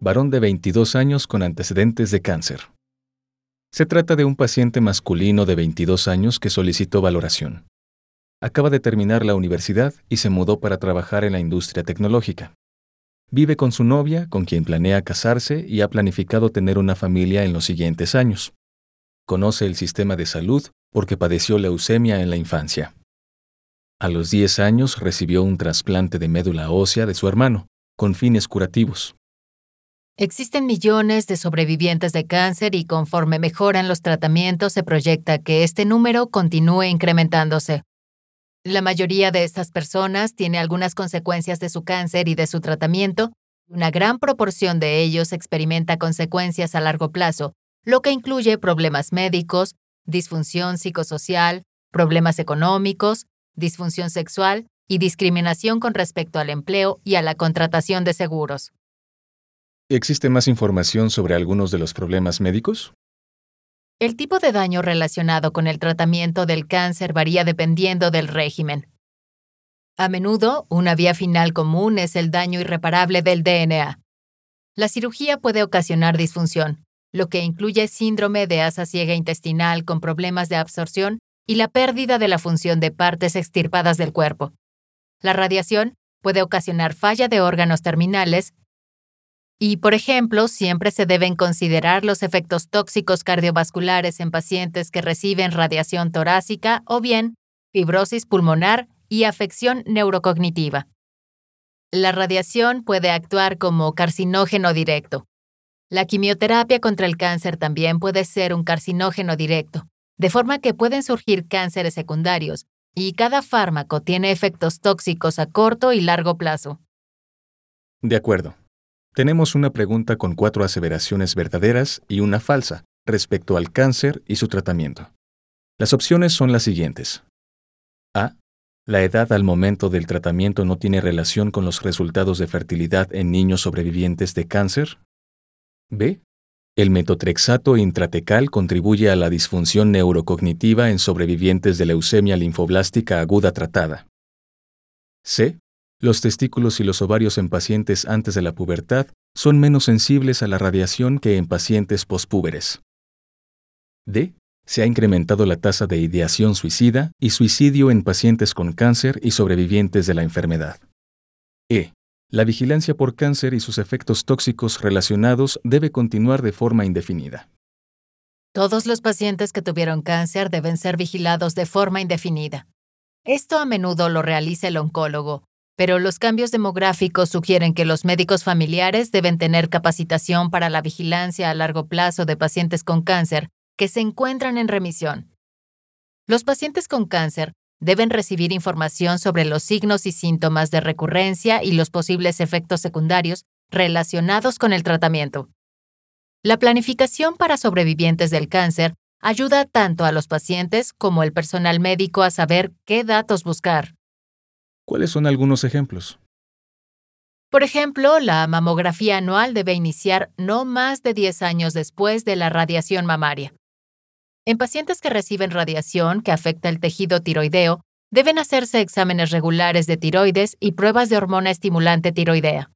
Varón de 22 años con antecedentes de cáncer. Se trata de un paciente masculino de 22 años que solicitó valoración. Acaba de terminar la universidad y se mudó para trabajar en la industria tecnológica. Vive con su novia, con quien planea casarse y ha planificado tener una familia en los siguientes años. Conoce el sistema de salud porque padeció leucemia en la infancia. A los 10 años recibió un trasplante de médula ósea de su hermano, con fines curativos. Existen millones de sobrevivientes de cáncer y conforme mejoran los tratamientos se proyecta que este número continúe incrementándose. La mayoría de estas personas tiene algunas consecuencias de su cáncer y de su tratamiento. Una gran proporción de ellos experimenta consecuencias a largo plazo, lo que incluye problemas médicos, disfunción psicosocial, problemas económicos, disfunción sexual y discriminación con respecto al empleo y a la contratación de seguros. ¿Existe más información sobre algunos de los problemas médicos? El tipo de daño relacionado con el tratamiento del cáncer varía dependiendo del régimen. A menudo, una vía final común es el daño irreparable del DNA. La cirugía puede ocasionar disfunción, lo que incluye síndrome de asa ciega intestinal con problemas de absorción y la pérdida de la función de partes extirpadas del cuerpo. La radiación puede ocasionar falla de órganos terminales y, por ejemplo, siempre se deben considerar los efectos tóxicos cardiovasculares en pacientes que reciben radiación torácica o bien fibrosis pulmonar y afección neurocognitiva. La radiación puede actuar como carcinógeno directo. La quimioterapia contra el cáncer también puede ser un carcinógeno directo, de forma que pueden surgir cánceres secundarios, y cada fármaco tiene efectos tóxicos a corto y largo plazo. De acuerdo. Tenemos una pregunta con cuatro aseveraciones verdaderas y una falsa respecto al cáncer y su tratamiento. Las opciones son las siguientes. A. La edad al momento del tratamiento no tiene relación con los resultados de fertilidad en niños sobrevivientes de cáncer. B. El metotrexato intratecal contribuye a la disfunción neurocognitiva en sobrevivientes de leucemia linfoblástica aguda tratada. C. Los testículos y los ovarios en pacientes antes de la pubertad son menos sensibles a la radiación que en pacientes pospúberes. D. Se ha incrementado la tasa de ideación suicida y suicidio en pacientes con cáncer y sobrevivientes de la enfermedad. E. La vigilancia por cáncer y sus efectos tóxicos relacionados debe continuar de forma indefinida. Todos los pacientes que tuvieron cáncer deben ser vigilados de forma indefinida. Esto a menudo lo realiza el oncólogo, pero los cambios demográficos sugieren que los médicos familiares deben tener capacitación para la vigilancia a largo plazo de pacientes con cáncer que se encuentran en remisión. Los pacientes con cáncer deben recibir información sobre los signos y síntomas de recurrencia y los posibles efectos secundarios relacionados con el tratamiento. La planificación para sobrevivientes del cáncer ayuda tanto a los pacientes como al personal médico a saber qué datos buscar. ¿Cuáles son algunos ejemplos? Por ejemplo, la mamografía anual debe iniciar no más de 10 años después de la radiación mamaria. En pacientes que reciben radiación que afecta el tejido tiroideo, deben hacerse exámenes regulares de tiroides y pruebas de hormona estimulante tiroidea.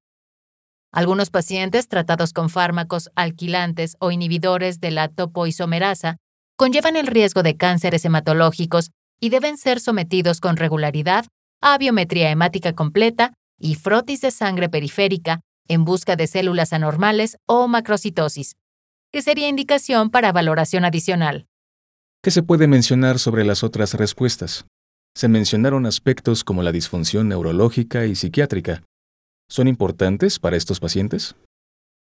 Algunos pacientes tratados con fármacos alquilantes o inhibidores de la topoisomerasa conllevan el riesgo de cánceres hematológicos y deben ser sometidos con regularidad a biometría hemática completa y frotis de sangre periférica en busca de células anormales o macrocitosis, que sería indicación para valoración adicional. ¿Qué se puede mencionar sobre las otras respuestas? Se mencionaron aspectos como la disfunción neurológica y psiquiátrica. ¿Son importantes para estos pacientes?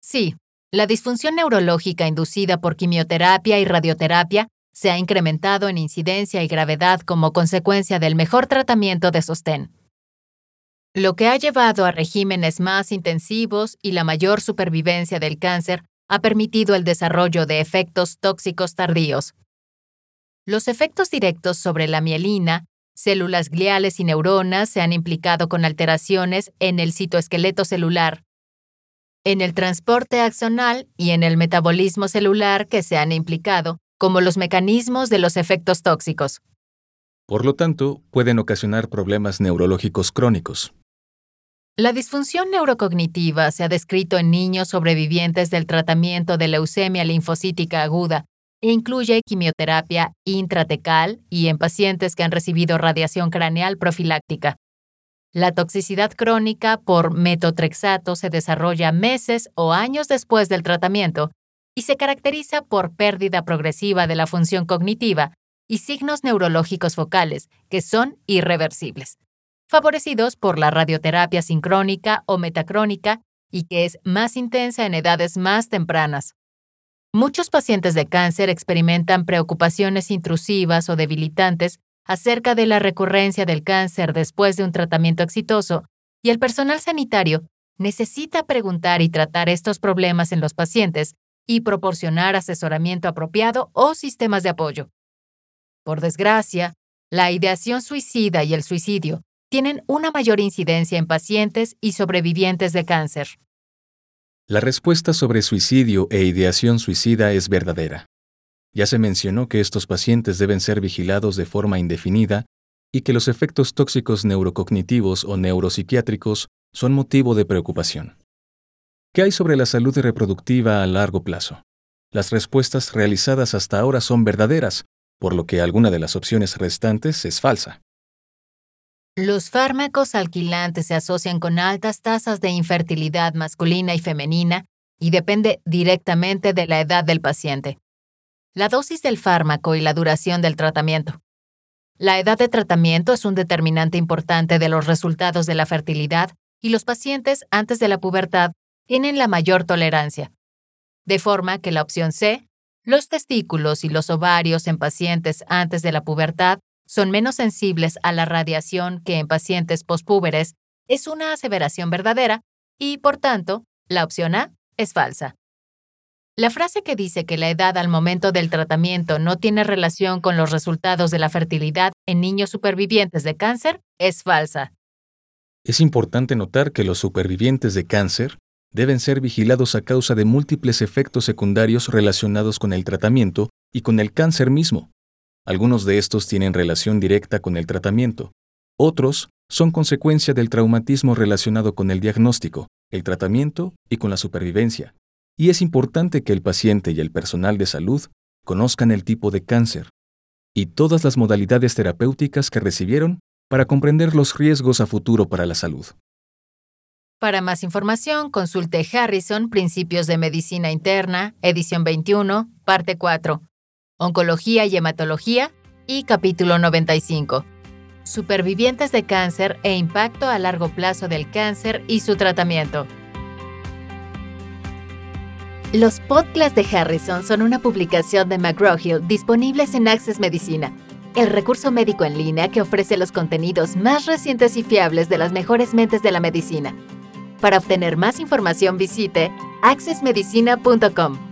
Sí, la disfunción neurológica inducida por quimioterapia y radioterapia se ha incrementado en incidencia y gravedad como consecuencia del mejor tratamiento de sostén, lo que ha llevado a regímenes más intensivos y la mayor supervivencia del cáncer ha permitido el desarrollo de efectos tóxicos tardíos. Los efectos directos sobre la mielina, células gliales y neuronas se han implicado con alteraciones en el citoesqueleto celular, en el transporte axonal y en el metabolismo celular que se han implicado como los mecanismos de los efectos tóxicos. Por lo tanto, pueden ocasionar problemas neurológicos crónicos. La disfunción neurocognitiva se ha descrito en niños sobrevivientes del tratamiento de leucemia linfocítica aguda e incluye quimioterapia intratecal y en pacientes que han recibido radiación craneal profiláctica. La toxicidad crónica por metotrexato se desarrolla meses o años después del tratamiento y se caracteriza por pérdida progresiva de la función cognitiva y signos neurológicos focales que son irreversibles, favorecidos por la radioterapia sincrónica o metacrónica y que es más intensa en edades más tempranas. Muchos pacientes de cáncer experimentan preocupaciones intrusivas o debilitantes acerca de la recurrencia del cáncer después de un tratamiento exitoso y el personal sanitario necesita preguntar y tratar estos problemas en los pacientes y proporcionar asesoramiento apropiado o sistemas de apoyo. Por desgracia, la ideación suicida y el suicidio tienen una mayor incidencia en pacientes y sobrevivientes de cáncer. La respuesta sobre suicidio e ideación suicida es verdadera. Ya se mencionó que estos pacientes deben ser vigilados de forma indefinida y que los efectos tóxicos neurocognitivos o neuropsiquiátricos son motivo de preocupación. ¿Qué hay sobre la salud reproductiva a largo plazo? Las respuestas realizadas hasta ahora son verdaderas, por lo que alguna de las opciones restantes es falsa. Los fármacos alquilantes se asocian con altas tasas de infertilidad masculina y femenina y depende directamente de la edad del paciente la dosis del fármaco y la duración del tratamiento. La edad de tratamiento es un determinante importante de los resultados de la fertilidad y los pacientes antes de la pubertad tienen la mayor tolerancia. De forma que la opción C, los testículos y los ovarios en pacientes antes de la pubertad son menos sensibles a la radiación que en pacientes pospúberes, es una aseveración verdadera y, por tanto, la opción A es falsa. La frase que dice que la edad al momento del tratamiento no tiene relación con los resultados de la fertilidad en niños supervivientes de cáncer es falsa. Es importante notar que los supervivientes de cáncer deben ser vigilados a causa de múltiples efectos secundarios relacionados con el tratamiento y con el cáncer mismo. Algunos de estos tienen relación directa con el tratamiento. Otros son consecuencia del traumatismo relacionado con el diagnóstico, el tratamiento y con la supervivencia y es importante que el paciente y el personal de salud conozcan el tipo de cáncer y todas las modalidades terapéuticas que recibieron para comprender los riesgos a futuro para la salud. Para más información, consulte Harrison, Principios de Medicina Interna, edición 21, parte 4, Oncología y Hematología y capítulo 95. Supervivientes de cáncer e impacto a largo plazo del cáncer y su tratamiento. Los podcasts de Harrison son una publicación de McGraw-Hill disponibles en Access Medicina, el recurso médico en línea que ofrece los contenidos más recientes y fiables de las mejores mentes de la medicina. Para obtener más información visite accessmedicina.com.